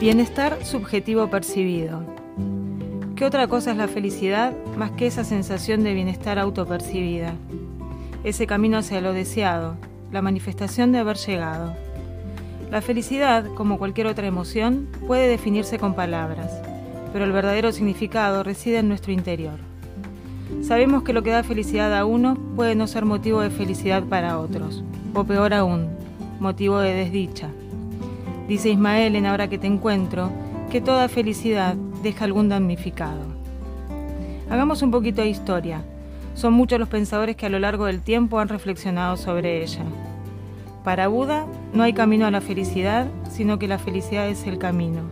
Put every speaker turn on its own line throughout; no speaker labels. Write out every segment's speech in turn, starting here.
Bienestar subjetivo percibido. ¿Qué otra cosa es la felicidad más que esa sensación de bienestar autopercibida? Ese camino hacia lo deseado, la manifestación de haber llegado. La felicidad, como cualquier otra emoción, puede definirse con palabras, pero el verdadero significado reside en nuestro interior. Sabemos que lo que da felicidad a uno puede no ser motivo de felicidad para otros, o peor aún, motivo de desdicha. Dice Ismael en Ahora que te encuentro que toda felicidad deja algún damnificado. Hagamos un poquito de historia. Son muchos los pensadores que a lo largo del tiempo han reflexionado sobre ella. Para Buda no hay camino a la felicidad, sino que la felicidad es el camino.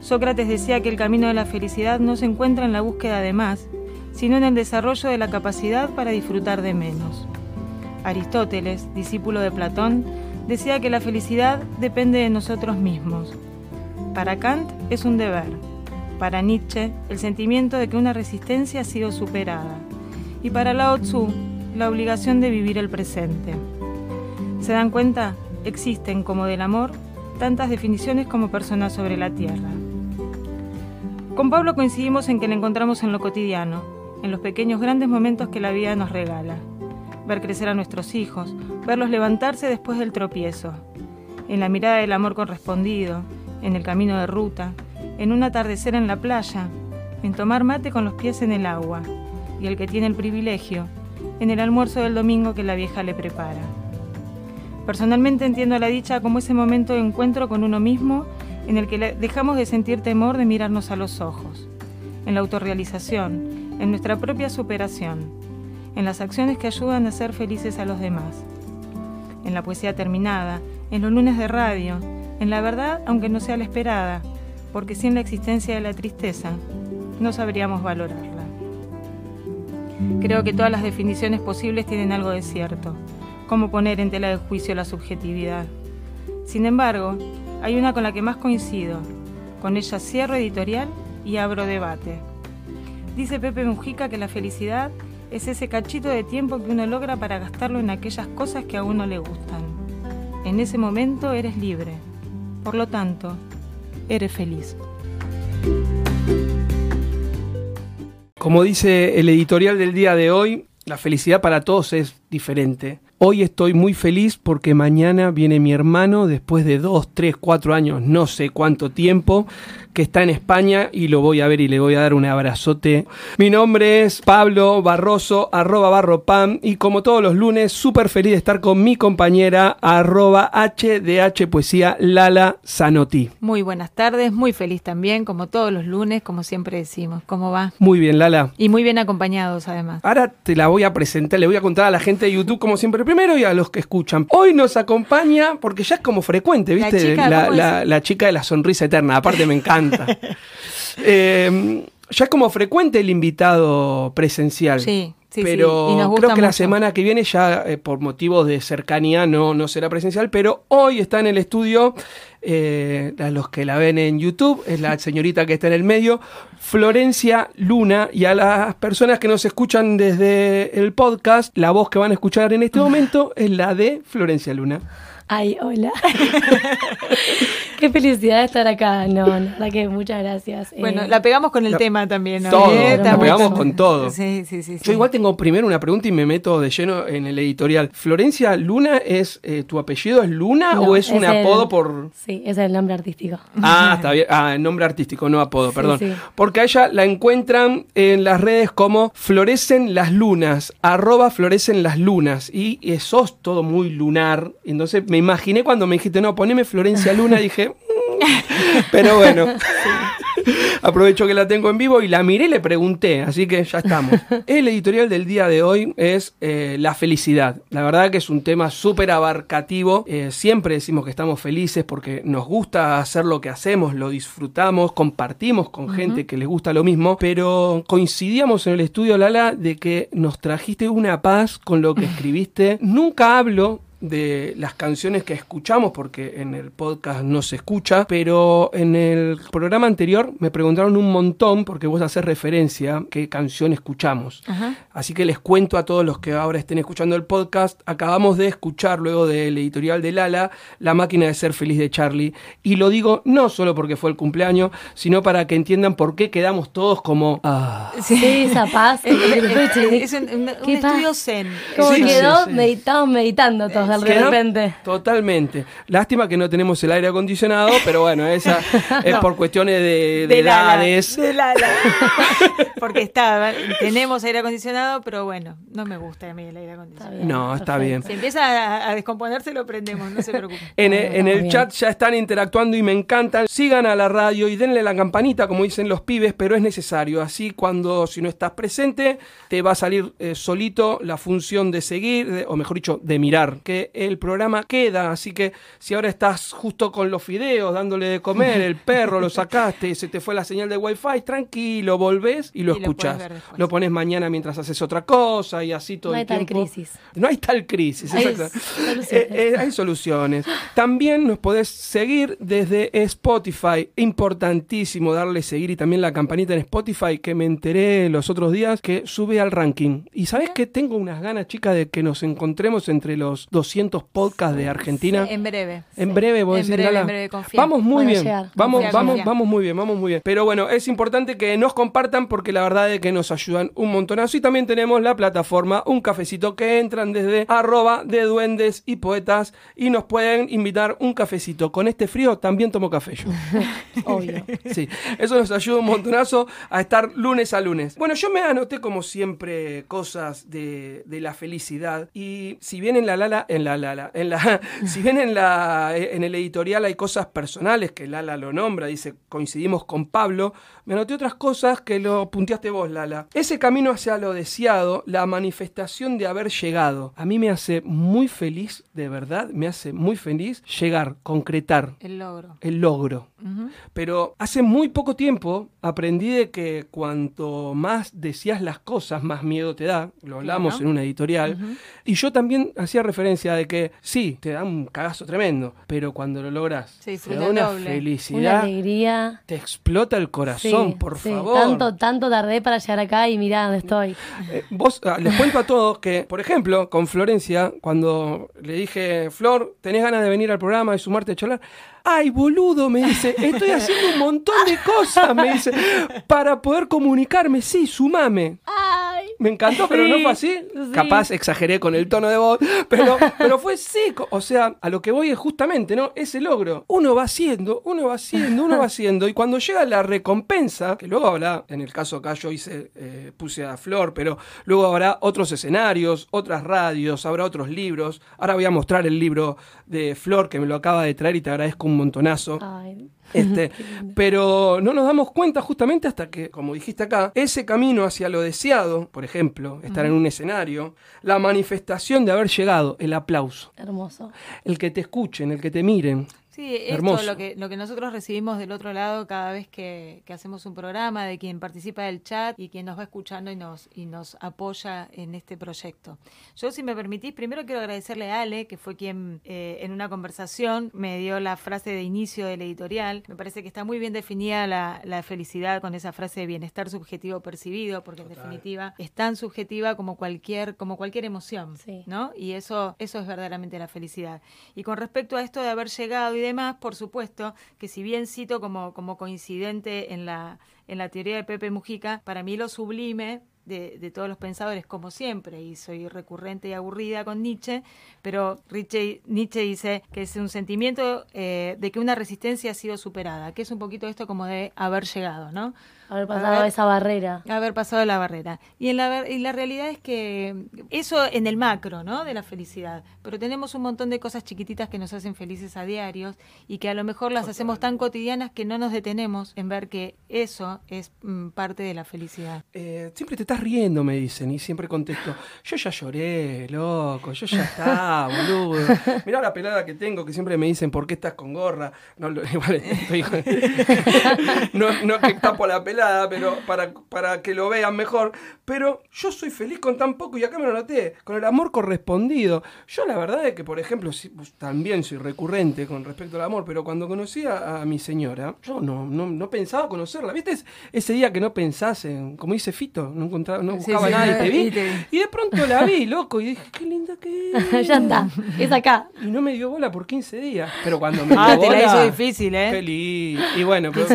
Sócrates decía que el camino de la felicidad no se encuentra en la búsqueda de más, sino en el desarrollo de la capacidad para disfrutar de menos. Aristóteles, discípulo de Platón, decía que la felicidad depende de nosotros mismos. Para Kant es un deber. Para Nietzsche, el sentimiento de que una resistencia ha sido superada. Y para Lao Tzu, la obligación de vivir el presente. ¿Se dan cuenta? Existen, como del amor, tantas definiciones como personas sobre la tierra. Con Pablo coincidimos en que le encontramos en lo cotidiano, en los pequeños grandes momentos que la vida nos regala. Ver crecer a nuestros hijos, verlos levantarse después del tropiezo, en la mirada del amor correspondido, en el camino de ruta, en un atardecer en la playa, en tomar mate con los pies en el agua, y el que tiene el privilegio, en el almuerzo del domingo que la vieja le prepara. Personalmente entiendo la dicha como ese momento de encuentro con uno mismo en el que dejamos de sentir temor de mirarnos a los ojos, en la autorrealización, en nuestra propia superación, en las acciones que ayudan a ser felices a los demás, en la poesía terminada, en los lunes de radio, en la verdad aunque no sea la esperada, porque sin la existencia de la tristeza no sabríamos valorarla. Creo que todas las definiciones posibles tienen algo de cierto cómo poner en tela de juicio la subjetividad. Sin embargo, hay una con la que más coincido. Con ella cierro editorial y abro debate. Dice Pepe Mujica que la felicidad es ese cachito de tiempo que uno logra para gastarlo en aquellas cosas que a uno le gustan. En ese momento eres libre. Por lo tanto, eres feliz.
Como dice el editorial del día de hoy, la felicidad para todos es diferente. Hoy estoy muy feliz porque mañana viene mi hermano después de dos, tres, cuatro años, no sé cuánto tiempo, que está en España y lo voy a ver y le voy a dar un abrazote. Mi nombre es Pablo Barroso, arroba barropam y como todos los lunes, súper feliz de estar con mi compañera arroba HDH Poesía Lala Zanotti.
Muy buenas tardes, muy feliz también, como todos los lunes, como siempre decimos. ¿Cómo va?
Muy bien, Lala.
Y muy bien acompañados además.
Ahora te la voy a presentar, le voy a contar a la gente de YouTube como siempre primero y a los que escuchan. Hoy nos acompaña, porque ya es como frecuente, ¿viste? la chica de la sonrisa eterna, aparte me encanta. Em, ya es como frecuente el invitado presencial.
Sí. Sí,
pero creo que la semana que viene ya eh, por motivos de cercanía no, no será presencial, pero hoy está en el estudio, eh, a los que la ven en YouTube, es la señorita que está en el medio, Florencia Luna, y a las personas que nos escuchan desde el podcast, la voz que van a escuchar en este momento es la de Florencia Luna.
Ay, hola. Qué felicidad de estar acá. No, la verdad que muchas gracias.
Bueno, eh, la pegamos con el tema también, ¿no?
Todo, la pegamos con todo.
Sí, sí, sí,
Yo igual tengo primero una pregunta y me meto de lleno en el editorial. ¿Florencia Luna es, eh, tu apellido es Luna o es, un apodo por...?
Sí, es el nombre artístico.
Ah, está bien. Ah, nombre artístico, no apodo, perdón. Porque a ella la encuentran en las redes como Florecen las Lunas, arroba Florecen las Lunas. Y, y sos todo muy lunar. Entonces me imaginé cuando me dijiste, no, poneme Florencia Luna, dije, mm". pero bueno. Aprovecho que la tengo en vivo y la miré y le pregunté, así que ya estamos. El editorial del día de hoy es eh, la felicidad. La verdad que es un tema súper abarcativo. Eh, siempre decimos que estamos felices porque nos gusta hacer lo que hacemos, lo disfrutamos, compartimos con gente que les gusta lo mismo, pero coincidíamos en el estudio Lala de que nos trajiste una paz con lo que escribiste. Nunca hablo de las canciones que escuchamos, porque en el podcast no se escucha, pero en el programa anterior me preguntaron un montón, porque vos haces referencia, qué canción escuchamos. Así que les cuento a todos los que ahora estén escuchando el podcast, acabamos de escuchar luego del editorial de Lala, La máquina de ser feliz de Charlie, y lo digo no solo porque fue el cumpleaños, sino para que entiendan por qué quedamos todos como...
Ah. Sí, esa paz.
es un, estudio zen.
Como quedó, meditamos meditando todos de repente.
Totalmente. Lástima que no tenemos el aire acondicionado, pero bueno, esa es por cuestiones de, de, edades.
de Porque está, tenemos aire acondicionado, pero bueno, no me gusta a mí el aire acondicionado.
no, está bien.
Si empieza a, descomponerse, lo prendemos, no se preocupen.
En, en el chat ya están interactuando y me encantan. Sigan a la radio y denle la campanita, como dicen los pibes, pero es necesario. Así cuando, si no estás presente, te va a salir eh, solito la función de seguir, o mejor dicho, de mirar, que el programa queda. Así que si ahora estás justo con los fideos, dándole de comer, el perro lo sacaste, se te fue la señal de wifi, tranquilo, volvés y lo escuchás. Lo, pones mañana mientras haces otra cosa y así todo
no
el tiempo. No
hay tal crisis.
No hay tal crisis, hay soluciones. Eh, eh, hay soluciones. También nos podés seguir desde Spotify. Importantísimo darle seguir y también la campanita en Spotify que me enteré los otros días que sube al ranking. Y sabes que tengo unas ganas, chica, de que nos encontremos entre los 200 podcasts de Argentina.
en breve.
En breve, vos
en breve, en breve,
Vamos muy bien. Vamos, vamos, vamos muy bien, vamos muy bien. Pero bueno, es importante que nos compartan porque la verdad es que nos ayudan un montonazo. Y también tenemos la plataforma Un Cafecito que entran desde arroba de duendes y poetas y nos pueden invitar un cafecito. Con este frío también tomo café yo.
Obvio.
Sí, eso nos ayuda un montonazo a estar lunes a lunes. Bueno, yo me anoté como siempre cosas de, de la felicidad y si bien en la Lala, en si bien en la, en el editorial hay cosas personales que Lala lo nombra, dice coincidimos con Pablo, me anoté otras cosas que lo punteaste vos, Lala. Ese camino hacia lo deseado, la manifestación de haber llegado, a mí me hace muy feliz, de verdad, me hace muy feliz llegar, concretar.
El logro.
El logro. Pero hace muy poco tiempo aprendí de que cuanto más decías las cosas, más miedo te da. Lo hablamos en una editorial. Y yo también hacía referencia de que sí, te da un cagazo tremendo, pero cuando lo logras, te da una felicidad.
Una alegría.
Te explota el corazón, por favor.
Tanto, tanto tardé para llegar acá y mirá dónde estoy.
Eh, vos, ah, les cuento a todos que, por ejemplo, con Florencia, cuando le dije, Flor, ¿tenés ganas de venir al programa y sumarte a charlar? Ay, boludo, me dice, estoy haciendo un montón de cosas, me dice, para poder comunicarme. Sí, sumame.
Ay.
Me encantó, pero no fue así. Capaz exageré con el tono de voz, pero, pero fue sí. O sea, a lo que voy es justamente, ¿no? Ese logro. Uno va haciendo, uno va haciendo, uno va haciendo. Y cuando llega la recompensa, que luego habrá, en el caso acá yo hice, eh, puse a Flor, pero luego habrá otros escenarios, otras radios, habrá otros libros. Ahora voy a mostrar el libro de Flor que me lo acaba de traer y te agradezco un montonazo. Este, pero no nos damos cuenta justamente hasta que, como dijiste acá, ese camino hacia lo deseado, por ejemplo, estar en un escenario, la manifestación de haber llegado, el aplauso.
Hermoso.
El que te escuchen, el que te miren.
Sí, esto lo que, lo que nosotros recibimos del otro lado cada vez que, hacemos un programa, de quien participa del chat y quien nos va escuchando y nos, y nos apoya en este proyecto. Yo, si me permitís, primero quiero agradecerle a Ale, que fue quien eh, en una conversación me dio la frase de inicio del editorial. Me parece que está muy bien definida la, la felicidad con esa frase de bienestar subjetivo percibido, porque en definitiva es tan subjetiva como cualquier, como cualquier emoción, ¿no? Y eso, eso es verdaderamente la felicidad. Y con respecto a esto de haber llegado y demás, por supuesto, que si bien cito como, como coincidente en la, en la teoría de Pepe Mujica, para mí lo sublime de, de, todos los pensadores, como siempre, y soy recurrente y aburrida con Nietzsche, pero Nietzsche dice que es un sentimiento eh, de que una resistencia ha sido superada, que es un poquito esto como de haber llegado, ¿no?
Haber pasado esa barrera.
Haber pasado la barrera. Y, en la, y la realidad es que eso en el macro, ¿no? De la felicidad. Pero tenemos un montón de cosas chiquititas que nos hacen felices a diarios y que a lo mejor las hacemos tan cotidianas que no nos detenemos en ver que eso es mm, parte de la felicidad.
Eh, siempre te estás riendo, me dicen, y siempre contesto, yo ya lloré, loco, yo ya está, boludo. Mirá la pelada que tengo, que siempre me dicen, ¿por qué estás con gorra? No, igual, estoy, no, no que tapo la pelada pero para, para que lo vean mejor. Pero yo soy feliz con tan poco y acá me lo noté, con el amor correspondido. Yo la verdad es que, por ejemplo, pues, también soy recurrente con respecto al amor, pero cuando conocí a, mi señora, yo no, no, pensaba conocerla. ¿Viste? Ese día que no pensás en, como dice Fito, no, encontraba, no buscaba nada y te vi. Y de pronto la vi, loco, y dije, qué linda que es.
ya está, es acá.
Y no me dio bola por 15 días. Pero cuando me
ah,
dio
te la hizo difícil, ¿eh?
Feliz. Y bueno, pero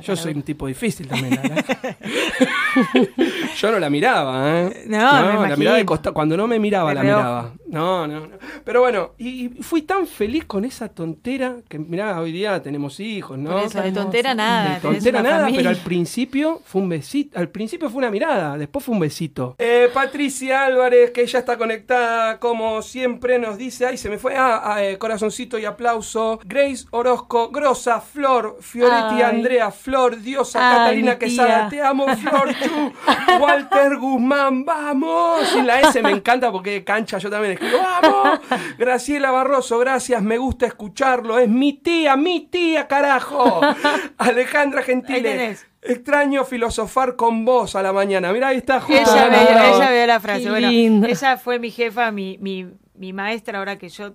yo soy un tipo difícil también, Yo no la miraba, ¿eh?
No, no
la miraba de costado. Cuando no me miraba, la miraba. No, no, no. Pero bueno, y, fui tan feliz con esa tontera que, mirá, hoy día tenemos hijos, ¿no?
eso, de tontera nada.
De tontera nada, pero al principio fue un besito. Al principio fue una mirada, después fue un besito. Eh, Patricia Álvarez, que ya está conectada, como siempre, nos dice, ay, se me fue, ah, ah eh, corazoncito y aplauso. Grace Orozco, Grosa, Flor, Fioretti, Andrea, Flor, Diosa, Catalina Quesada, te amo, Flor, Chu, Walter Guzmán, vamos. Y la S me encanta porque cancha, yo también escribo, vamos. Graciela Barroso, gracias, me gusta escucharlo, es mi tía, mi tía, carajo. Alejandra Gentile. Extraño filosofar con vos a la mañana. Mira, ahí está
justo. Ella ve, la frase. Bueno, ella fue mi jefa, mi, mi, mi maestra, ahora que yo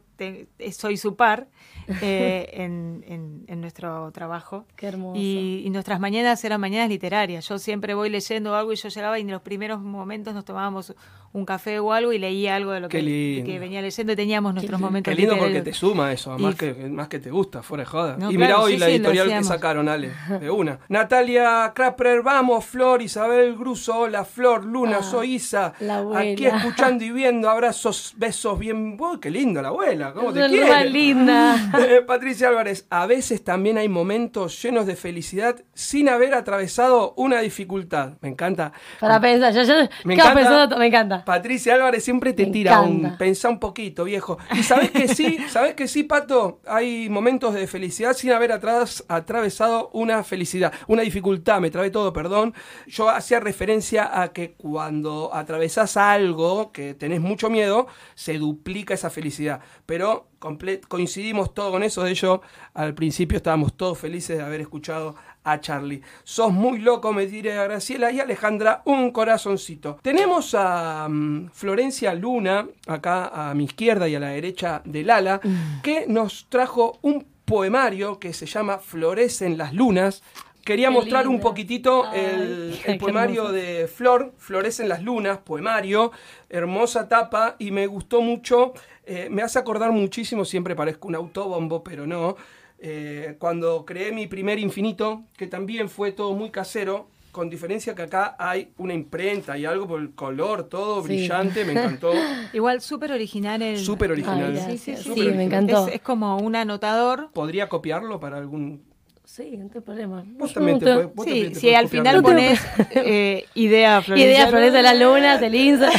soy su par. Eh, en, en, nuestro trabajo.
Qué hermoso.
Y, nuestras mañanas eran mañanas literarias. Yo siempre voy leyendo algo y yo llegaba y en los primeros momentos nos tomábamos un café o algo y leía algo de lo que, venía leyendo y teníamos nuestros momentos
Qué lindo porque te suma eso, más, que, más que te gusta, fuera de joda. y mira hoy la editorial que sacaron, Ale, de una. Natalia Krapper, vamos, Flor, Isabel Gruso, hola, Flor, Luna, ah, soy Isa. Aquí escuchando y viendo, abrazos, besos bien. Uy, qué linda la abuela, ¿cómo te quiere?
linda.
Patricia Álvarez, a veces también hay momentos llenos de felicidad sin haber atravesado una dificultad. Me encanta.
Para pensar, yo, me, encanta, me encanta.
Patricia Álvarez siempre te tira un pensá un poquito, viejo. Y sabes que sí, sabes que sí, Pato, hay momentos de felicidad sin haber atrás, atravesado una felicidad, una dificultad, me trabé todo, perdón. Yo hacía referencia a que cuando atravesás algo que tenés mucho miedo, se duplica esa felicidad. Pero coincidimos todo con eso. De hecho, al principio estábamos todos felices de haber escuchado a Charlie. Sos muy loco, me diré a Graciela y Alejandra, un corazoncito. Tenemos a mm, Florencia Luna, acá a mi izquierda y a la derecha del ala, mm. que nos trajo un poemario que se llama Florecen las lunas. Quería mostrar un poquitito el, poemario de Flor, Florecen las lunas, poemario, hermosa tapa y me gustó mucho eh, me hace acordar muchísimo, siempre parezco un autobombo, pero no. Eh, cuando creé mi primer infinito, que también fue todo muy casero, con diferencia que acá hay una imprenta y algo por el color, todo brillante, me encantó.
Igual súper original el...
Súper original.
sí, sí, sí, me encantó.
es, como un anotador.
¿Podría copiarlo para algún
Sí, no hay problema.
Vos también te puedes,
sí, si al final pones eh, idea
Florencia. Idea Florencia de las lunas, el Insta.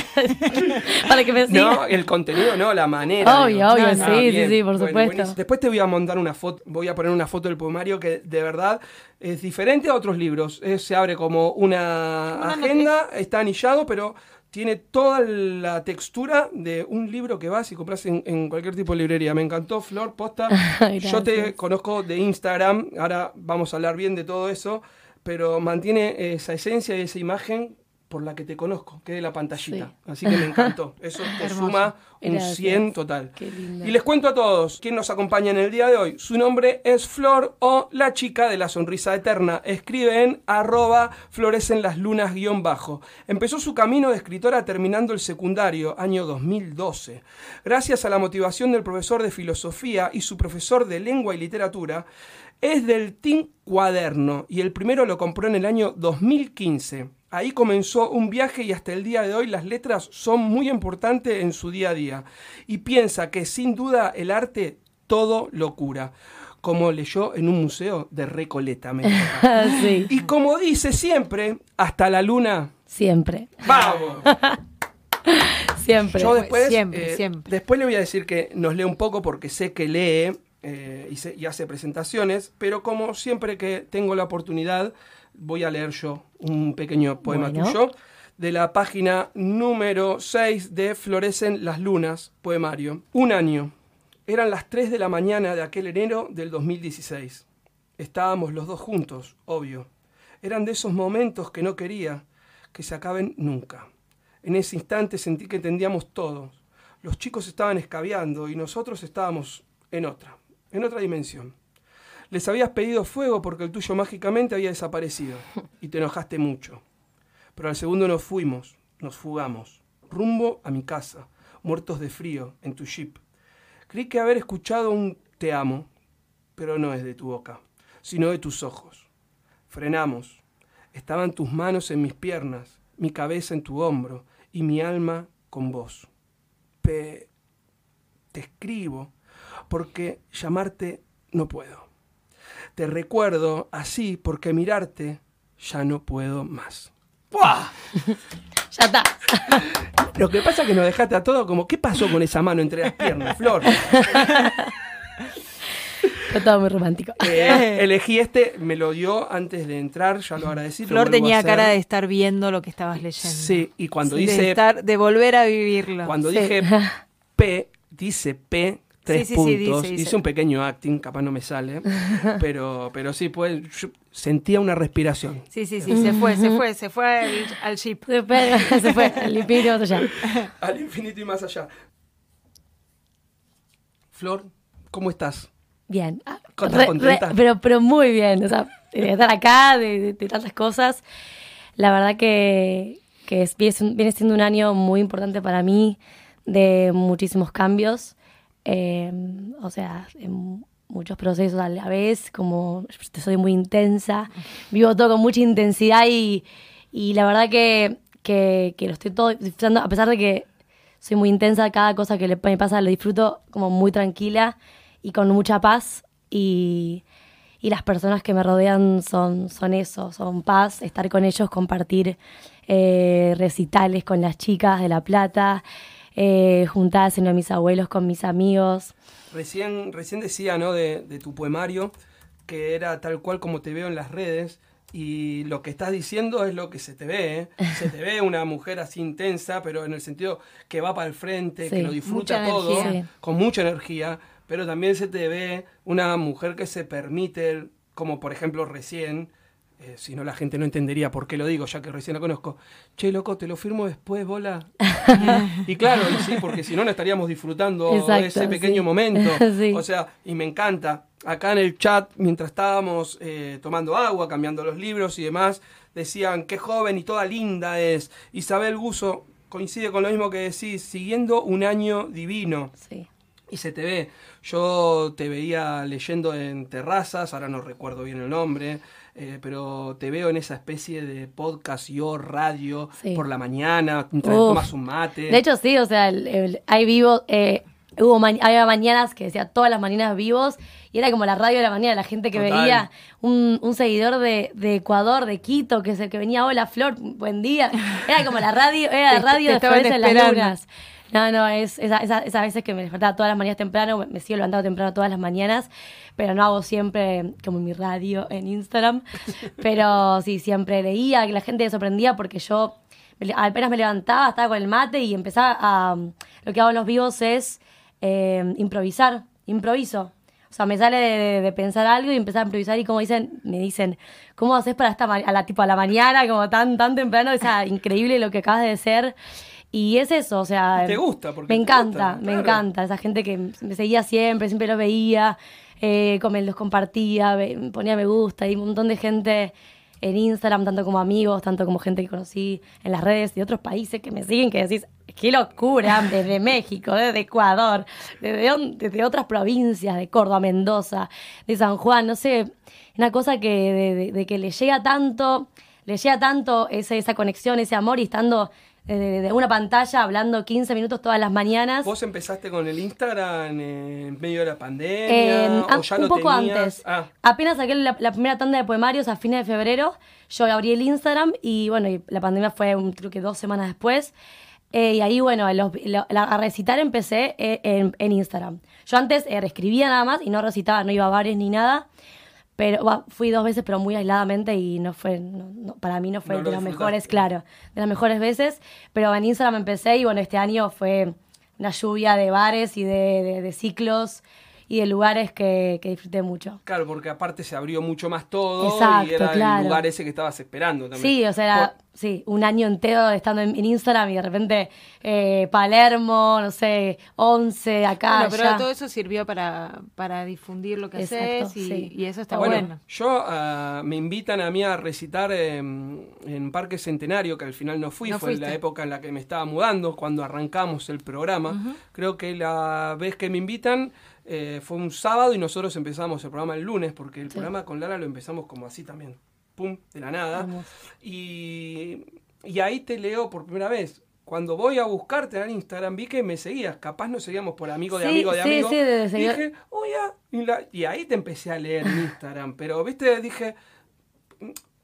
para que me
siga. No, el contenido, no, la manera.
Obvio, obvio, sí, sí, sí, por supuesto.
Después te voy a montar una foto, voy a poner una foto del poemario que de verdad es diferente a otros libros. se abre como una agenda, está anillado, pero tiene toda la textura de un libro que vas y compras en, cualquier tipo de librería. Me encantó, Flor, posta. Yo te conozco de Instagram, ahora vamos a hablar bien de todo eso, pero mantiene esa esencia y esa imagen por la que te conozco, que es la pantallita. Así que me encantó. Eso te suma un 100 total. Y les cuento a todos quién nos acompaña en el día de hoy. Su nombre es Flor o la chica de la sonrisa eterna. Escribe en arroba florecen las lunas guion bajo. Empezó su camino de escritora terminando el secundario, año 2012. Gracias a la motivación del profesor de filosofía y su profesor de lengua y literatura, es del Team Cuaderno y el primero lo compró en el año 2015. Ahí comenzó un viaje y hasta el día de hoy las letras son muy importantes en su día a día. Y piensa que sin duda el arte todo lo cura. Como leyó en un museo de Recoleta. Y como dice siempre, hasta la luna.
Siempre.
¡Vamos!
siempre.
Yo después, siempre, eh, siempre. Después le voy a decir que nos lee un poco porque sé que lee eh, y, y hace presentaciones, pero como siempre que tengo la oportunidad voy a leer yo un pequeño poema tuyo de la página número 6 de Florecen las Lunas, poemario. Un año. Eran las 3 de la mañana de aquel enero del 2016. Estábamos los dos juntos, obvio. Eran de esos momentos que no quería que se acaben nunca. En ese instante sentí que entendíamos todos. Los chicos estaban escabeando y nosotros estábamos en otra, en otra dimensión. Les habías pedido fuego porque el tuyo mágicamente había desaparecido y te enojaste mucho. Pero al segundo nos fuimos, nos fugamos, rumbo a mi casa, muertos de frío, en tu jeep. Creí que haber escuchado un te amo, pero no es de tu boca, sino de tus ojos. Frenamos. Estaban tus manos en mis piernas, mi cabeza en tu hombro y mi alma con vos. Pe... Te escribo porque llamarte no puedo. Te recuerdo así porque mirarte ya no puedo más. ¡Buah!
ya está.
Lo que pasa es que nos dejaste a todo como, ¿qué pasó con esa mano entre las piernas, Flor?
Fue todo muy romántico.
Eh, elegí este, me lo dio antes de entrar, ya lo agradecí.
Flor tenía cara de estar viendo lo que estabas leyendo.
Sí, y cuando dice.
De, estar, de volver a vivirlo.
Cuando dije P, dice P, tres puntos. Hice un pequeño acting, capaz no me sale. pero, pero sí, pues, sentía una respiración.
Sí, sí, sí, se fue, se fue, se fue al, al jeep.
Se fue, se fue al infinito y más allá.
al infinito y más allá. Flor, ¿cómo estás?
Bien. Ah, pero, pero muy bien. O sea, de estar acá, de, tantas cosas. La verdad que, que viene siendo un año muy importante para mí, de muchísimos cambios. Eh, o sea, en muchos procesos a la vez, como soy muy intensa, vivo todo con mucha intensidad y, y la verdad que, que, que, lo estoy todo disfrutando, a pesar de que soy muy intensa, cada cosa que le, me pasa lo disfruto como muy tranquila y con mucha paz y, y las personas que me rodean son, son eso, son paz, estar con ellos, compartir eh, recitales con las chicas de La Plata, eh, juntadas en mis abuelos con mis amigos.
Recién, recién decía ¿no? de, de tu poemario que era tal cual como te veo en las redes, y lo que estás diciendo es lo que se te ve. ¿eh? Se te ve una mujer así intensa, pero en el sentido que va para el frente, que lo disfruta todo, con mucha energía pero también se te ve una mujer que se permite, como por ejemplo recién, eh, si no la gente no entendería por qué lo digo, ya que recién la conozco, che, loco, te lo firmo después, bola. y claro, sí, porque si no, no estaríamos disfrutando de ese pequeño momento. O sea, y me encanta. Acá en el chat, mientras estábamos eh, tomando agua, cambiando los libros y demás, decían, qué joven y toda linda es. Isabel Guso coincide con lo mismo que decís, siguiendo un año divino.
Sí
y se te ve. Yo te veía leyendo en terrazas, ahora no recuerdo bien el nombre, eh, pero te veo en esa especie de podcast yo radio por la mañana, tomas un mate.
De hecho, sí, o sea, hay vivo, eh, hubo había mañanas que decía todas las mañanas vivos y era como la radio de la mañana, la gente que veía, un, un seguidor de, de, Ecuador, de Quito, que es el que venía, hola Flor, buen día, era como la radio, era la radio de Flores en las Lunas. No, no, es esas esa, veces que me despertaba todas las mañanas temprano, me sigo levantando temprano todas las mañanas, pero no hago siempre como mi radio en Instagram. Pero sí, siempre leía, que la gente me sorprendía porque yo apenas me levantaba, estaba con el mate y empezaba a... Lo que hago en los vivos es eh, improvisar, improviso. O sea, me sale de, pensar algo y empezar a improvisar y como dicen, me dicen, ¿cómo haces para esta a la tipo a la mañana, como tan tan temprano? O sea, increíble lo que acabas de ser. Y es eso, o sea.
Te gusta, porque.
Me encanta, me encanta. Esa gente que me seguía siempre, siempre lo veía, eh, los compartía, ponía me gusta y un montón de gente en Instagram, tanto como amigos, tanto como gente que conocí en las redes de otros países que me siguen, que decís, qué locura, desde México, desde Ecuador, desde, desde otras provincias, de Córdoba, Mendoza, de San Juan, no sé, una cosa que de, que le llega tanto, le llega tanto ese, esa conexión, ese amor y estando de, una pantalla hablando 15 minutos todas las mañanas.
¿Vos empezaste con el Instagram en medio de la pandemia? ¿o ya
un poco antes. Ah. Apenas saqué la, primera tanda de poemarios a fines de febrero, yo abrí el Instagram y bueno, y la pandemia fue creo que dos semanas después. Eh, y ahí, bueno, a recitar empecé eh, en, Instagram. Yo antes eh, escribía nada más y no recitaba, no iba a bares ni nada. Pero fui dos veces, pero muy aisladamente y no fue, para mí no fue de las mejores, claro, de las mejores veces. Pero en Instagram empecé y bueno, este año fue una lluvia de bares y de, ciclos y de lugares que, que disfruté mucho.
Claro, porque aparte se abrió mucho más todo y era el lugar ese que estabas esperando también.
Sí, o sea, sí, un año entero estando en, Instagram y de repente eh, Palermo, no sé, 11 acá.
Bueno, pero todo eso sirvió para, para difundir lo que haces y, eso está bueno.
Yo uh, me invitan a mí a recitar en Parque Centenario, que al final no fui, fue en la época en la que me estaba mudando, cuando arrancamos el programa. Creo que la vez que me invitan eh, fue un sábado y nosotros empezamos el programa el lunes, porque el programa con Lara lo empezamos como así también pum, de la nada. Y, y ahí te leo por primera vez cuando voy a buscarte en Instagram, vi que me seguías. Capaz nos seguíamos por amigo de amigo de amigo. Sí, sí, dije, oye, y, ahí te empecé a leer en Instagram. Pero, viste, dije,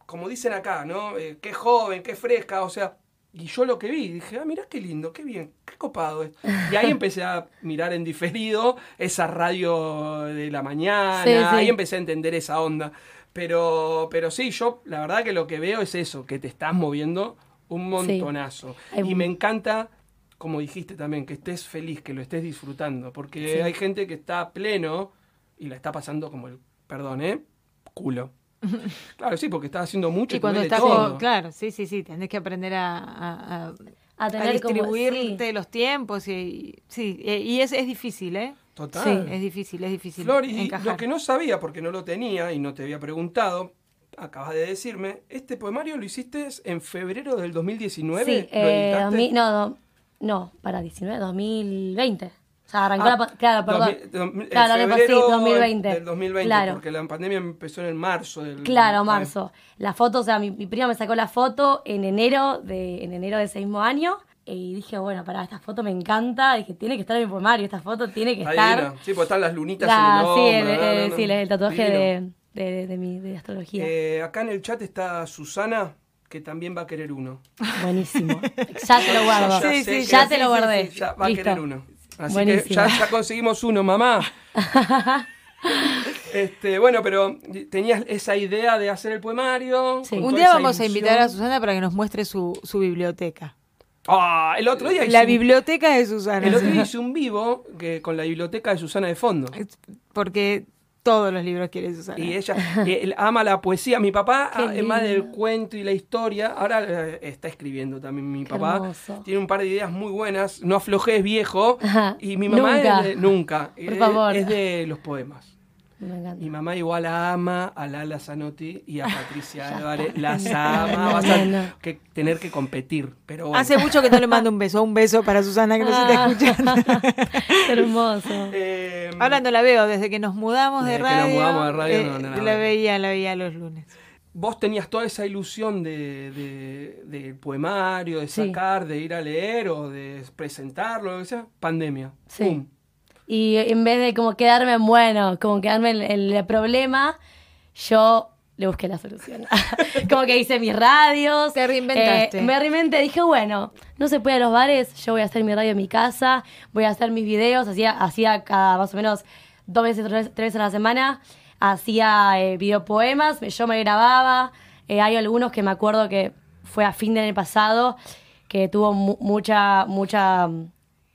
como dicen acá, ¿no? Eh, qué joven, qué fresca, o sea. Y yo lo que vi, dije, ah, mirá qué lindo, qué bien, qué copado es. Y ahí empecé a mirar en diferido esa radio de la mañana, ahí empecé a entender esa onda. Pero, pero sí, yo la verdad que lo que veo es eso, que te estás moviendo un montonazo. Y me encanta, como dijiste también, que estés feliz, que lo estés disfrutando, porque hay gente que está pleno y la está pasando como el, perdón, ¿eh? Culo. Claro, sí, porque estás haciendo mucho
y, cuando estás claro, sí, sí, sí, tenés que aprender a, a, distribuirte los tiempos y sí, y es, es difícil, ¿eh?
Total.
Sí, es difícil, es difícil.
Flor, y lo que no sabía, porque no lo tenía y no te había preguntado, acabas de decirme, este poemario lo hiciste en febrero del 2019. Sí,
eh, no, no, para 19, 2020. O sea, arrancó ah, la Claro, perdón.
claro, que sí, 2020. Del 2020, claro. porque la pandemia empezó en el marzo. Del,
claro, marzo. La foto, o sea, mi, mi, prima me sacó la foto en enero de, en enero de ese mismo año. Y dije, bueno, para esta foto me encanta. Dije, tiene que estar en mi poemario, esta foto tiene que estar.
Sí, porque están las lunitas en el
Sí, el, sí, el tatuaje de, de, de, mi de astrología.
Eh, acá en el chat está Susana, que también va a querer uno.
Buenísimo. ya te lo guardo. Sí, sí, ya te lo guardé.
ya va a querer uno. Así que ya, ya conseguimos uno, mamá. Este, bueno, pero tenías esa idea de hacer el poemario.
Un día vamos a invitar a Susana para que nos muestre su, su biblioteca.
Ah, el otro día
La biblioteca de Susana.
El otro día hice un vivo que, con la biblioteca de Susana de fondo.
Porque todos los libros quiere Susana.
Y ella ama la poesía. Mi papá, además del cuento y la historia, ahora eh, está escribiendo también. Mi papá tiene un par de ideas muy buenas. No aflojes viejo. Y mi mamá
nunca.
Es nunca. es de los poemas. Mi mamá igual ama a Lala Zanotti y a Patricia Álvarez. Las ama. Vas a que tener que competir. Pero
Hace mucho que no le mando un beso. Un beso para Susana que nos está ah. escuchando.
Hermoso.
Eh, Ahora no la veo. Desde que nos mudamos de radio. Que nos mudamos de radio, eh, no, la, veía, la veía los lunes.
Vos tenías toda esa ilusión de, de, poemario, de sacar, de ir a leer o de presentarlo, lo que sea. Pandemia. Sí.
Y en vez de como quedarme bueno, como quedarme en el problema, yo le busqué la solución. como que hice mis radios.
Te reinventaste.
Eh, me reinventé. Dije, bueno, no se puede a los bares, yo voy a hacer mi radio en mi casa, voy a hacer mis videos. Hacía, hacía cada más o menos dos veces, tres, veces a la semana. Hacía eh, videopoemas, yo me grababa. Eh, hay algunos que me acuerdo que fue a fin del año pasado, que tuvo mucha, mucha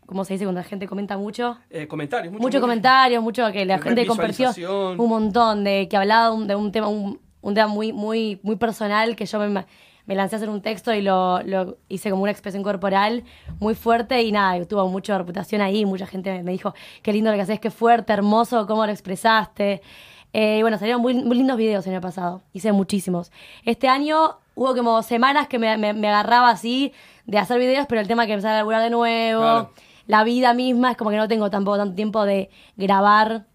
¿cómo se dice cuando la gente comenta mucho?
Eh, comentarios,
mucho, muchos comentarios, mucho que la gente compartió un montón de que hablaba de un tema un, tema muy muy muy personal que yo me, me lancé a hacer un texto y lo, lo, hice como una expresión corporal muy fuerte y nada, tuvo mucha reputación ahí, mucha gente me, dijo, qué lindo lo que haces, qué fuerte, hermoso, cómo lo expresaste. Eh, y bueno, salieron muy, muy, lindos videos el año pasado, hice muchísimos. Este año hubo como semanas que me, me, agarraba así de hacer videos, pero el tema que empezar a laburar de nuevo la vida misma es como que no tengo tampoco tanto tiempo de grabar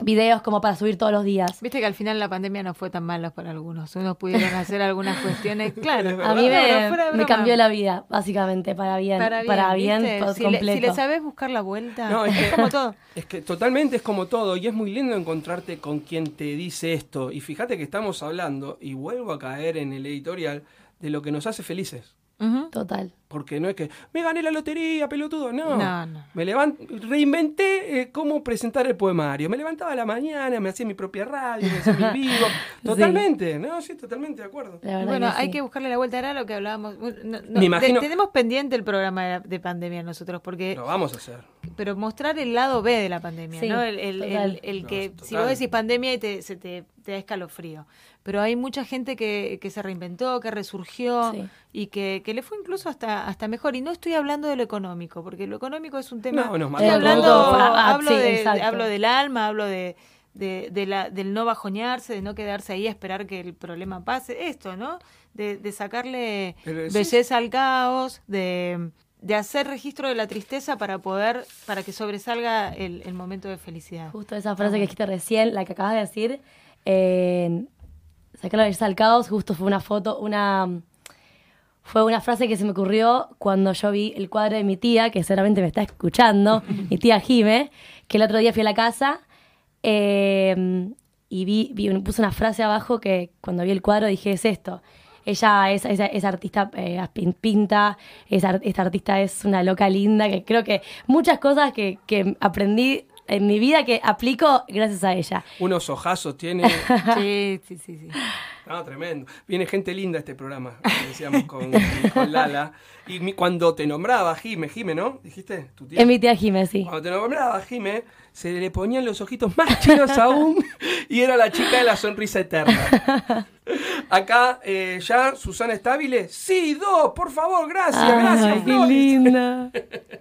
videos como para subir todos los días.
Viste que al final la pandemia no fue tan mala para algunos. Unos pudieron hacer algunas cuestiones, claro.
A mí me, cambió la vida, básicamente, para bien. Para bien,
si, Le, si le sabes buscar la vuelta, es, como todo.
Es que totalmente es como todo. Y es muy lindo encontrarte con quien te dice esto. Y fíjate que estamos hablando, y vuelvo a caer en el editorial, de lo que nos hace felices.
Total.
Porque no es que me gané la lotería, pelotudo. No. no, Me levanté, reinventé eh, cómo presentar el poemario. Me levantaba a la mañana, me hacía mi propia radio, me hacía mi vivo. Totalmente, ¿no? Sí, totalmente de acuerdo.
Bueno, hay que buscarle la vuelta. Era lo que hablábamos. me imagino... tenemos pendiente el programa de, pandemia nosotros, porque.
Lo vamos a hacer.
Pero mostrar el lado B de la pandemia, ¿no? El, que, si vos decís pandemia y te, se te, da escalofrío. Pero hay mucha gente que, que se reinventó, que resurgió y que, que, le fue incluso hasta, hasta mejor. Y no estoy hablando de lo económico, porque lo económico es un tema... No, estoy hablando, ah, hablo, de, hablo del alma, hablo de de, la, del no bajoñarse, de no quedarse ahí a esperar que el problema pase, esto, ¿no? De, sacarle belleza al caos, de, hacer registro de la tristeza para poder, para que sobresalga el, momento de felicidad.
Justo esa frase que dijiste recién, la que acabas de decir, eh, sacar la belleza al caos, justo fue una foto, una fue una frase que se me ocurrió cuando yo vi el cuadro de mi tía, que seguramente me está escuchando, mi tía Jime, que el otro día fui a la casa Em, y vi, puse una frase abajo que cuando vi el cuadro dije, es esto. Ella es, es, artista, eh, pinta, esta artista es una loca linda, que creo que muchas cosas que, que aprendí en mi vida que aplico gracias a ella.
Unos ojazos tiene.
sí, sí, sí, sí.
No, tremendo. Viene gente linda a este programa, decíamos con, Lala. Y cuando te nombraba Jime, Jime, ¿no? ¿Dijiste?
¿Tu tía? Es mi tía Jime, sí.
Cuando te nombraba Jime, se le ponían los ojitos más chinos aún y era la chica de la sonrisa eterna. Acá eh, ya Susana Estabile, sí, dos, por favor, gracias, gracias.
Qué linda.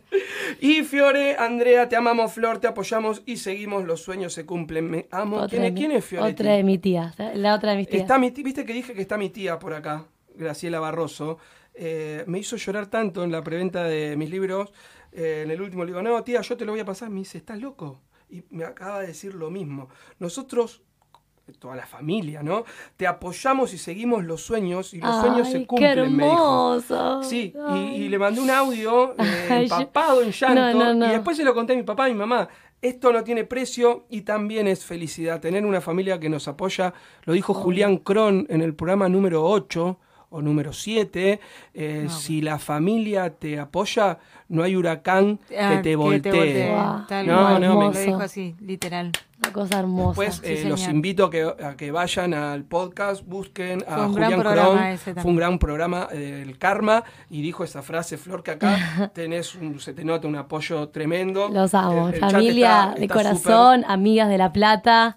y Fiore, Andrea, te amamos, Flor, te apoyamos y seguimos, los sueños se cumplen. Me amo. ¿Quién es, ¿Quién es Fiore?
Otra de mi tía, la otra de mis tías.
Está mi Viste que dije que está mi tía por acá, Graciela Barroso. Eh, me hizo llorar tanto en la preventa de mis libros. Eh, en el último le digo, no, tía, yo te lo voy a pasar. Me dice, ¿estás loco? y me acaba de decir lo mismo. Nosotros toda la familia, ¿no? Te apoyamos y seguimos los sueños y los sueños se cumplen, qué hermoso. Sí, y, le mandé un audio eh, empapado en llanto y después se lo conté a mi papá y mi mamá. Esto no tiene precio y también es felicidad. Tener una familia que nos apoya, lo dijo Julián Cron en el programa número 8 o número 7. Eh, si la familia te apoya, no hay huracán que ah, te voltee.
no, no, me lo dijo así, literal.
Una cosa hermosa.
Después eh, los invito a que, a que, vayan al podcast, busquen a Julián Cron. Fue un gran programa eh, el Karma y dijo esa frase, Flor, que acá tenés un, se te nota un apoyo tremendo.
Los amo. Familia de corazón, amigas de La Plata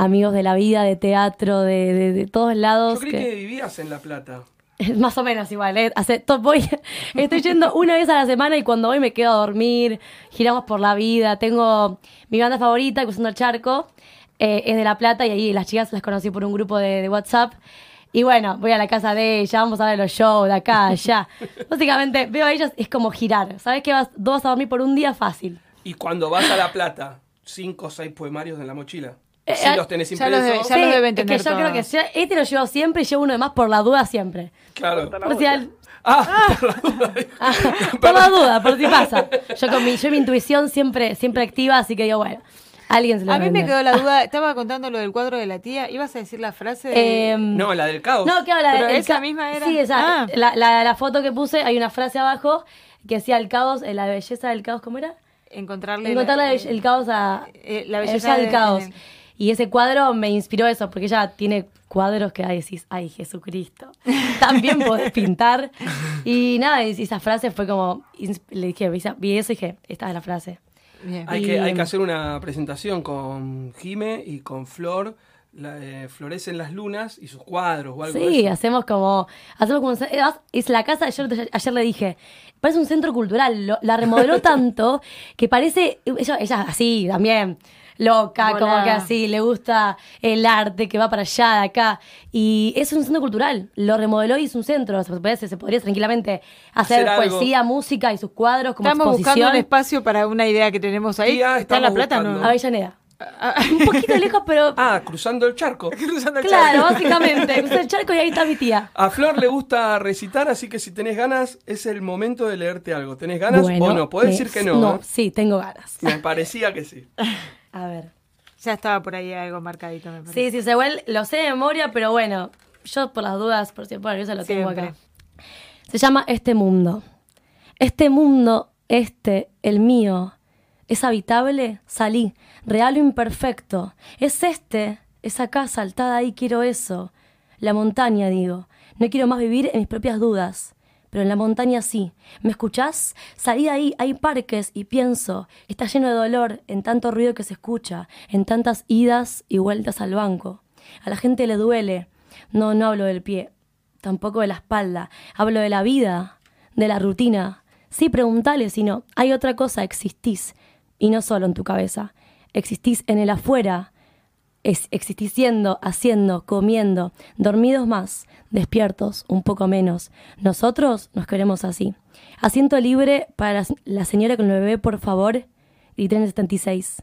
amigos de la vida, de teatro, de, de, todos lados.
Yo creí que... vivías en La Plata.
Más o menos igual, ¿eh? Hace, voy, estoy yendo una vez a la semana y cuando voy me quedo a dormir, giramos por la vida. Tengo mi banda favorita, Cruzando el Charco, eh, es de La Plata y ahí las chicas las conocí por un grupo de, WhatsApp. Y bueno, voy a la casa de ella, vamos a ver los shows de acá, allá. Básicamente, veo a ellas, es como girar. ¿Sabes que vas, vas a dormir por un día fácil?
Y cuando vas a La Plata, cinco o seis poemarios en la mochila. Eh, si los tenés impresos.
Ya los, ya los deben tener. Es que yo creo que este lo llevo siempre y llevo uno de más por la duda siempre.
Claro.
Por si al... Ah, por la duda. Ah, por la duda, por si pasa. Yo con mi, yo mi intuición siempre, siempre activa, así que digo, bueno. Alguien se lo
A mí me quedó la duda, estaba contando lo del cuadro de la tía, ¿ibas a decir la frase? De...
Em, no, la del caos.
No, claro, la de, esa misma era. Sí, esa. Ah. La, la, la, foto que puse, hay una frase abajo que decía el caos, eh, la belleza del caos, ¿cómo era?
Encontrarle,
Encontrarle el caos a. Eh, la belleza del caos. Y ese cuadro me inspiró eso, porque ella tiene cuadros que decís, ay, Jesucristo, también podés pintar. Y nada, y esa frase fue como, le dije, vi eso y dije, esta es la frase.
Hay, que, hay que hacer una presentación con Jime y con Flor. La, eh, florecen las lunas y sus cuadros o algo
Sí, hacemos como. Hacemos como. Es la casa, ayer, ayer le dije, parece un centro cultural. la remodeló tanto que parece. Ella, ella así también loca, como que así, le gusta el arte que va para allá, de acá. Y es un centro cultural, lo remodeló y es un centro. Se, podría, se podría tranquilamente hacer, poesía, música y sus cuadros como
Estamos buscando un espacio para una idea que tenemos ahí. ¿Está en La Plata
no? Avellaneda. un poquito lejos, pero.
Ah, cruzando el charco. cruzando
el claro, básicamente. Cruzando el charco y ahí está mi tía.
A Flor le gusta recitar, así que si tenés ganas, es el momento de leerte algo. ¿Tenés ganas o no? Podés decir que no.
No, ¿eh? sí, tengo ganas.
Me parecía que sí.
A ver.
Ya estaba por ahí algo marcadito, me parece.
Sí, sí, se igual lo sé de memoria, pero bueno, yo por las dudas, por si por eso lo tengo acá. Se llama Este Mundo. Este mundo, este, el mío, ¿es habitable? Salí, real o imperfecto. Es este, esa casa saltada ahí, quiero eso. La montaña, digo. No quiero más vivir en mis propias dudas. Pero en la montaña sí. ¿Me escuchás? Salí de ahí, hay parques y pienso, está lleno de dolor en tanto ruido que se escucha, en tantas idas y vueltas al banco. A la gente le duele. No, no hablo del pie, tampoco de la espalda. Hablo de la vida, de la rutina. Sí, preguntale si no. Hay otra cosa, existís. Y no solo en tu cabeza. Existís en el afuera. Es, existís siendo, haciendo, comiendo, dormidos más, despiertos un poco menos. Nosotros nos queremos así. Asiento libre para la señora con el bebé, por favor. Y tren 76.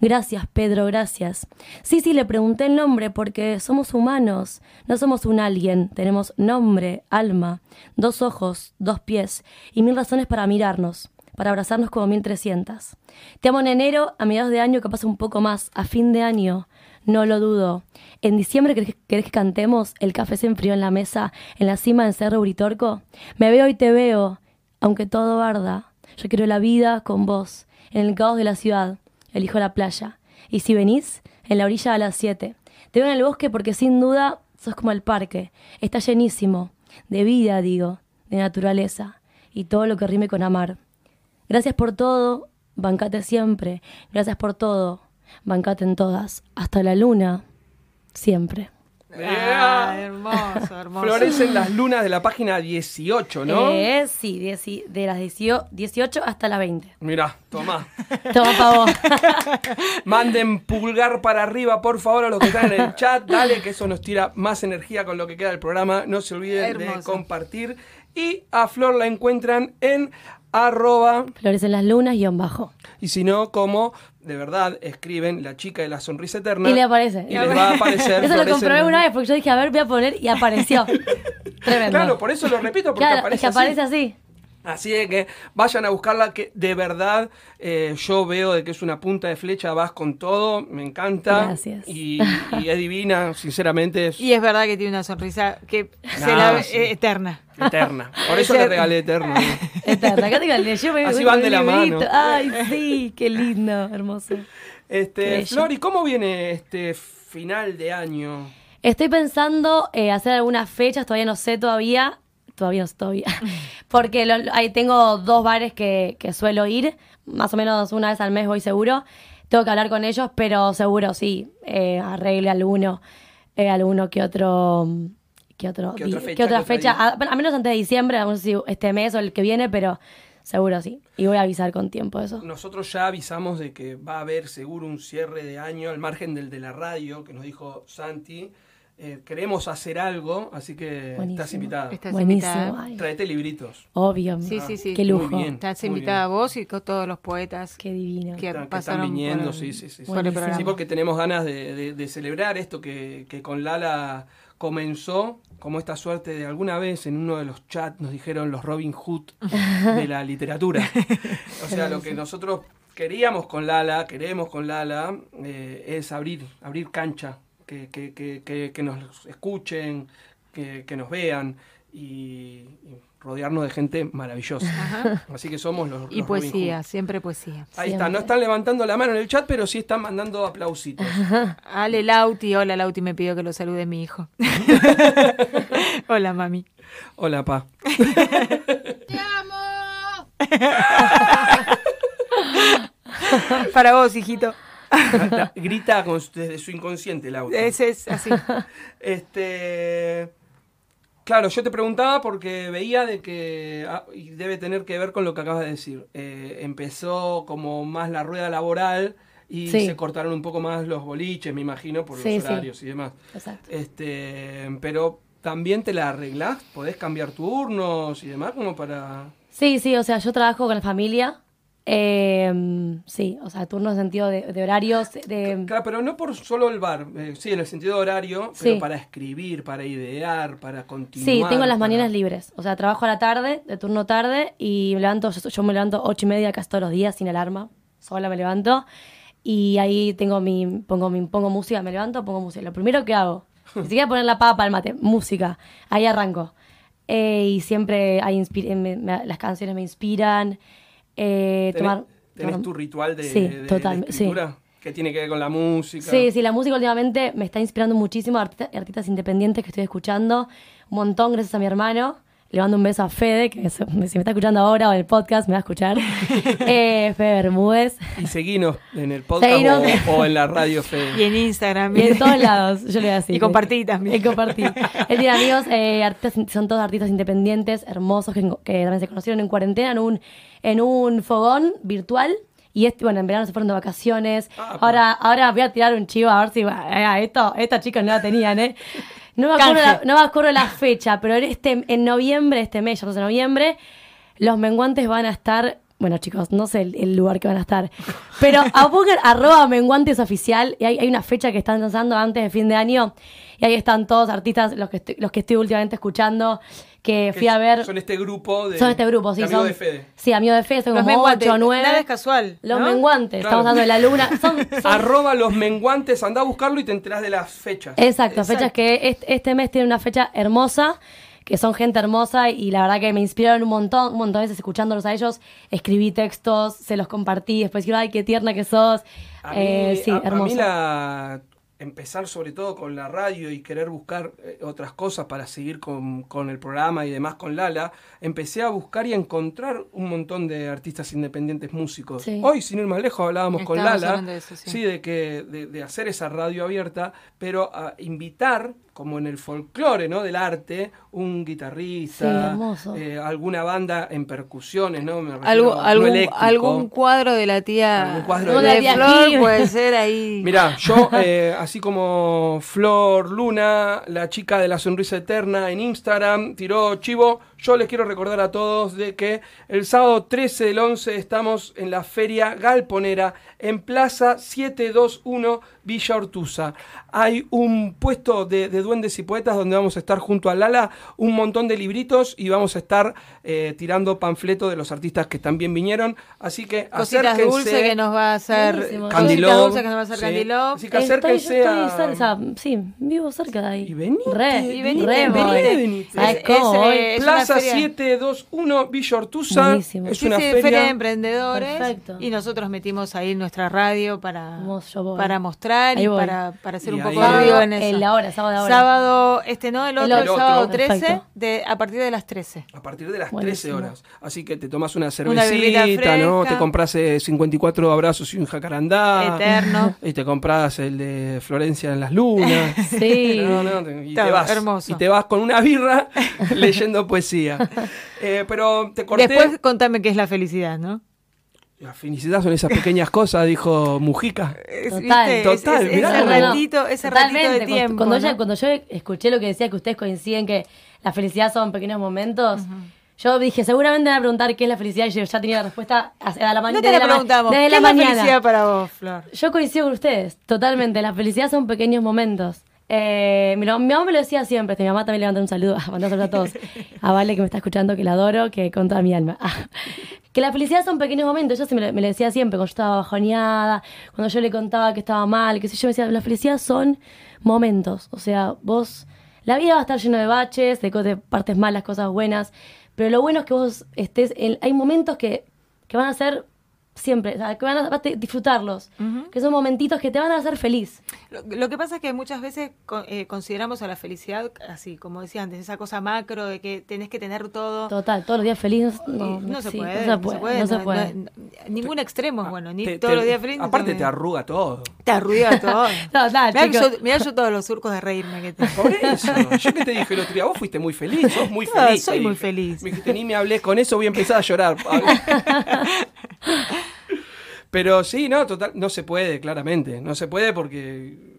Gracias, Pedro, gracias. Sí, sí, le pregunté el nombre porque somos humanos, no somos un alguien, tenemos nombre, alma, dos ojos, dos pies y mil razones para mirarnos, para abrazarnos como mil trescientas. Te amo en enero, a mediados de año, pasa un poco más, a fin de año. No lo dudo. En diciembre, ¿querés, que cantemos? El café se enfrió en la mesa, en la cima del Cerro Uritorco. Me veo y te veo, aunque todo arda. Yo quiero la vida con vos, en el caos de la ciudad elijo la playa. Y si venís, en la orilla a las 7. Te veo en el bosque porque sin duda sos como el parque. Está llenísimo. De vida, digo. De naturaleza. Y todo lo que rime con amar. Gracias por todo. Bancate siempre. Gracias por todo. Bancate en todas. Hasta la luna. Siempre.
Ah, hermoso, hermoso. Florecen las lunas de la página 18, ¿no?
Eh, sí, de las 18 hasta las 20.
Mira, toma.
toma pa' vos.
Manden pulgar para arriba, por favor, a los que están en el chat. Dale, que eso nos tira más energía con lo que queda del programa. No se olviden de compartir. Y a Flor la encuentran en arroba.
Florecen las lunas guion bajo.
Y si no, como de verdad escriben La chica de la sonrisa eterna.
Y le aparece.
Y les va a aparecer.
Eso lo comprobé una vez porque yo dije, a ver, voy a poner y apareció. Tremendo.
Claro, por eso lo repito, porque
claro,
aparece,
es que aparece así.
Así es que vayan a buscarla, que de verdad eh, yo veo de que es una punta de flecha, vas con todo, me encanta.
Gracias.
Y, es divina, sinceramente.
Y es verdad que tiene una sonrisa que se la ve eh, eterna.
Eterna. Por eso le regalé eterna.
Yo me
Así van de la mano.
Ay, sí, qué lindo, hermoso.
Este, Flor, ¿y cómo viene este final de año?
Estoy pensando eh, hacer algunas fechas, todavía no sé todavía todavía no todavía. Porque ahí tengo dos bares que, suelo ir, más o menos una vez al mes voy seguro. Tengo que hablar con ellos, pero seguro sí, eh, arregle alguno, eh, alguno que otro. Que otro,
¿Qué otra fecha?
¿qué otra fecha? A, menos antes de diciembre, no sé si este mes o el que viene, pero seguro sí. Y voy a avisar con tiempo eso.
Nosotros ya avisamos de que va a haber seguro un cierre de año al margen del de la radio, que nos dijo Santi. Eh, queremos hacer algo, así que estás invitada.
Estás Buenísimo.
Traete libritos.
Obvio.
Sí, sí, sí.
Qué lujo.
estás invitada a vos y con todos los poetas.
Qué divino.
Que, están viniendo, sí, sí, sí. Sí, porque tenemos ganas de, celebrar esto que, que, con Lala comenzó como esta suerte de alguna vez en uno de los chats nos dijeron los Robin Hood de la literatura. O sea, lo que nosotros queríamos con Lala, queremos con Lala, eh, es abrir, abrir cancha que, nos escuchen, que, nos vean y, rodearnos de gente maravillosa. Así que somos los...
Y poesía, siempre poesía.
Ahí está, no están levantando la mano en el chat, pero sí están mandando aplausitos.
Ale Lauti, hola Lauti, me pidió que lo salude mi hijo. hola mami.
Hola pa.
¡Te amo! Para vos, hijito.
grita desde su inconsciente el auto.
Ese es así.
Este. Claro, yo te preguntaba porque veía de que, ah, y debe tener que ver con lo que acabas de decir, eh, empezó como más la rueda laboral y se cortaron un poco más los boliches, me imagino, por los horarios y demás.
Exacto.
Este, pero también te la arreglás, podés cambiar turnos y demás como para...
Sí, sí, o sea, yo trabajo con la familia, eh, sí, o sea, turnos en sentido de, horarios. De...
Claro, pero no por solo el bar, eh, sí, en el sentido de horario, pero para escribir, para idear, para continuar.
Sí, tengo las mañanas libres, o sea, trabajo a la tarde, de turno tarde, y me levanto, yo, me levanto ocho y media casi todos los días sin alarma, sola me levanto, y ahí tengo mi, pongo, mi, pongo música, me levanto, pongo música. Lo primero que hago, ni siquiera poner la papa al mate, música, ahí arranco. Eh, y siempre hay las canciones me inspiran. Eh, tomar,
¿Tenés tu ritual de, escritura? Que tiene que ver con la música.
Sí, sí, la música últimamente me está inspirando muchísimo. Artistas, artistas independientes que estoy escuchando. Un montón, gracias a mi hermano. Le mando un beso a Fede, que si me está escuchando ahora o en el podcast me va a escuchar. eh, Fede Bermúdez.
Y seguinos en el podcast o, en la radio Fede.
Y en Instagram.
Y en todos lados, yo le voy a decir.
Y compartí también.
Y compartí. Él tiene amigos, eh, son todos artistas independientes, hermosos, que, también se conocieron en cuarentena en un, en un fogón virtual. Y este, bueno, en verano se fueron de vacaciones. Ah, pues. ahora, ahora voy a tirar un chivo a ver si eh, esto, esta chica no la tenían, ¿eh? No me, acuerdo la, no me acuerdo la fecha, pero en, este, en noviembre, este mes, ya no sé, noviembre, los menguantes van a estar bueno, chicos, no sé el, lugar que van a estar. Pero a Booker, arroba menguantes oficial. Y hay, hay, una fecha que están lanzando antes de fin de año. Y ahí están todos artistas, los que estoy, los que estoy últimamente escuchando. Que fui a ver.
Son este grupo de.
Son este grupo, sí.
Amigos de Fede.
Sí, amigos de Fede, son los como menguantes, 8 o 9.
Nada es casual.
Los menguantes, estamos dando de la luna. Son,
Arroba los menguantes, anda a buscarlo y te enterás de las fechas.
Exacto, fechas que este, este mes tiene una fecha hermosa que son gente hermosa y la verdad que me inspiraron un montón, un montón de veces escuchándolos a ellos. Escribí textos, se los compartí, después dijeron, ay, qué tierna que sos.
Eh, sí, hermosa. A mí la, empezar sobre todo con la radio y querer buscar eh, otras cosas para seguir con, con, el programa y demás con Lala, empecé a buscar y a encontrar un montón de artistas independientes músicos. Hoy, sin ir más lejos, hablábamos con Lala, de sí. de que de, de, hacer esa radio abierta, pero a invitar como en el folclore ¿no? del arte, un guitarrista, eh, alguna banda en percusiones, ¿no?
algún, algún, cuadro de la tía,
cuadro
de, la Flor puede ser ahí.
Mira, yo, eh, así como Flor Luna, la chica de la sonrisa eterna en Instagram, tiró chivo, yo les quiero recordar a todos de que el sábado 13 del 11 estamos en la feria galponera en Plaza 721 Villa Ortuza. Hay un puesto de, duendes y poetas donde vamos a estar junto a Lala, un montón de libritos y vamos a estar eh, tirando panfletos de los artistas que también vinieron. Así que
Cositas dulce que nos va a hacer
Candiló.
dulce que nos va a hacer sí.
Así que acérquense
a... sí, vivo cerca de ahí.
Y venite.
Re,
y venite. Re,
Es, Plaza 721 Villa Ortuza. Es una feria.
de emprendedores. Perfecto. Y nosotros metimos ahí nuestra radio para, para mostrar y para, para hacer un poco de ruido en eso.
la hora, sábado
ahora. Sábado, este no, el otro, el, sábado 13, de, a partir de las 13.
A partir de las 13 horas. Así que te tomas una cervecita, ¿no? Te compras 54 eh, abrazos y un jacarandá.
Eterno.
Y te compras el de Florencia en las lunas.
sí.
y, te vas, y te vas con una birra leyendo poesía. Eh, pero te corté.
Después contame qué es la felicidad, ¿no?
La felicidad son esas pequeñas cosas, dijo Mujica.
Total,
total.
ese ratito, ese ratito de tiempo.
Cuando, yo, cuando, yo, escuché lo que decía que ustedes coinciden que la felicidad son pequeños momentos, yo dije, seguramente me van a preguntar qué es la felicidad y yo ya tenía la respuesta a la mañana.
No te la preguntamos.
Desde
¿Qué
la
es
mañana.
la felicidad para vos, Flor?
Yo coincido con ustedes, totalmente. La felicidad son pequeños momentos. Eh, mi, mamá me lo decía siempre, mi mamá también le mandó un saludo, mandó un saludo a todos. A Vale que me está escuchando, que la adoro, que con toda mi alma. que la felicidad son pequeños momentos, ella me, me lo, decía siempre, cuando yo estaba bajoneada, cuando yo le contaba que estaba mal, que sé yo, me decía, la felicidad son momentos. O sea, vos, la vida va a estar llena de baches, de, partes malas, cosas buenas, pero lo bueno es que vos estés, hay momentos que, que van a ser siempre, o sea, que van a, disfrutarlos, que son momentitos que te van a hacer feliz.
Lo, que pasa es que muchas veces eh, consideramos a la felicidad así, como decía antes, esa cosa macro de que tenés que tener todo.
Total, todos los días feliz.
No, no, se, puede, no, se puede, ningún extremo es bueno, ni todos los días feliz.
Aparte te arruga todo.
Te arruga todo.
Total,
mirá, yo, todos los surcos de reírme que te...
Por eso, yo que te dije el otro día, vos fuiste muy feliz, sos muy feliz.
soy muy feliz.
Me dijiste, ni me hables con eso, voy a empezar a llorar. Pero sí, no, total, no se puede, claramente. No se puede porque.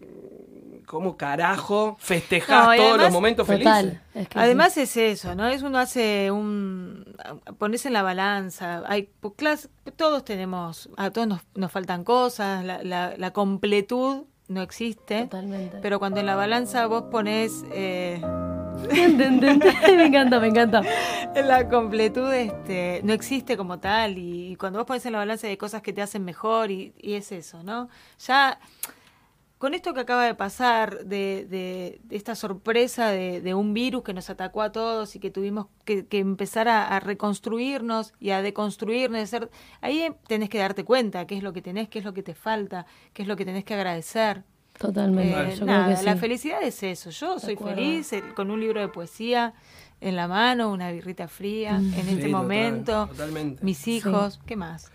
¿Cómo carajo festejas todos los momentos felices?
además es eso, ¿no? Es uno hace un. Pones en la balanza. Hay, todos tenemos. A todos nos, nos faltan cosas. La, la, la, completud no existe.
Totalmente.
Pero cuando en la balanza vos pones. Eh,
me encanta, me encanta.
La completud este, no existe como tal y cuando vos pones en la balanza de cosas que te hacen mejor y, es eso, ¿no? Ya con esto que acaba de pasar, de, de, esta sorpresa de, un virus que nos atacó a todos y que tuvimos que, empezar a, reconstruirnos y a deconstruirnos, ahí tenés que darte cuenta qué es lo que tenés, qué es lo que te falta, qué es lo que tenés que agradecer.
Totalmente.
Eh, la felicidad es eso. Yo soy feliz eh, con un libro de poesía en la mano, una birrita fría, mm. en este momento, mis hijos, ¿qué más?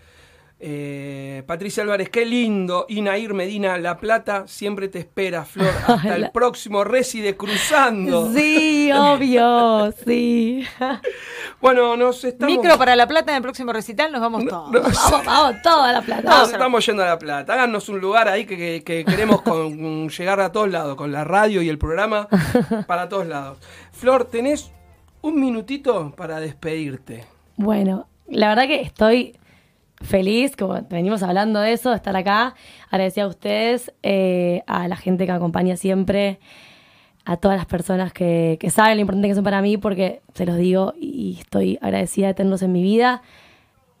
Eh, Patricia Álvarez, qué lindo. Inair Medina, La Plata siempre te espera, Flor. Hasta el próximo Reside Cruzando.
Sí, obvio, sí.
bueno, nos estamos.
Micro para La Plata en el próximo recital, nos vamos todos.
vamos, vamos todos a La Plata.
Nos estamos yendo a La Plata. Háganos un lugar ahí que, queremos llegar a todos lados, con la radio y el programa para todos lados. Flor, tenés un minutito para despedirte.
Bueno, la verdad que estoy feliz, como venimos hablando de eso, de estar acá. Agradecida a ustedes, eh, a la gente que acompaña siempre, a todas las personas que, saben lo importante que son para mí, porque se los digo y estoy agradecida de tenerlos en mi vida.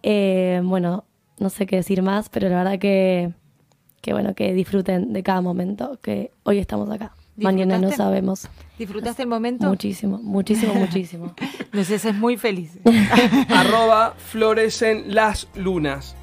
Eh, bueno, no sé qué decir más, pero la verdad que, que, bueno, que disfruten de cada momento, que hoy estamos acá. Mañana no sabemos.
¿Disfrutaste el momento?
Muchísimo, muchísimo, muchísimo.
Nos haces muy feliz.
Arroba florecen las lunas.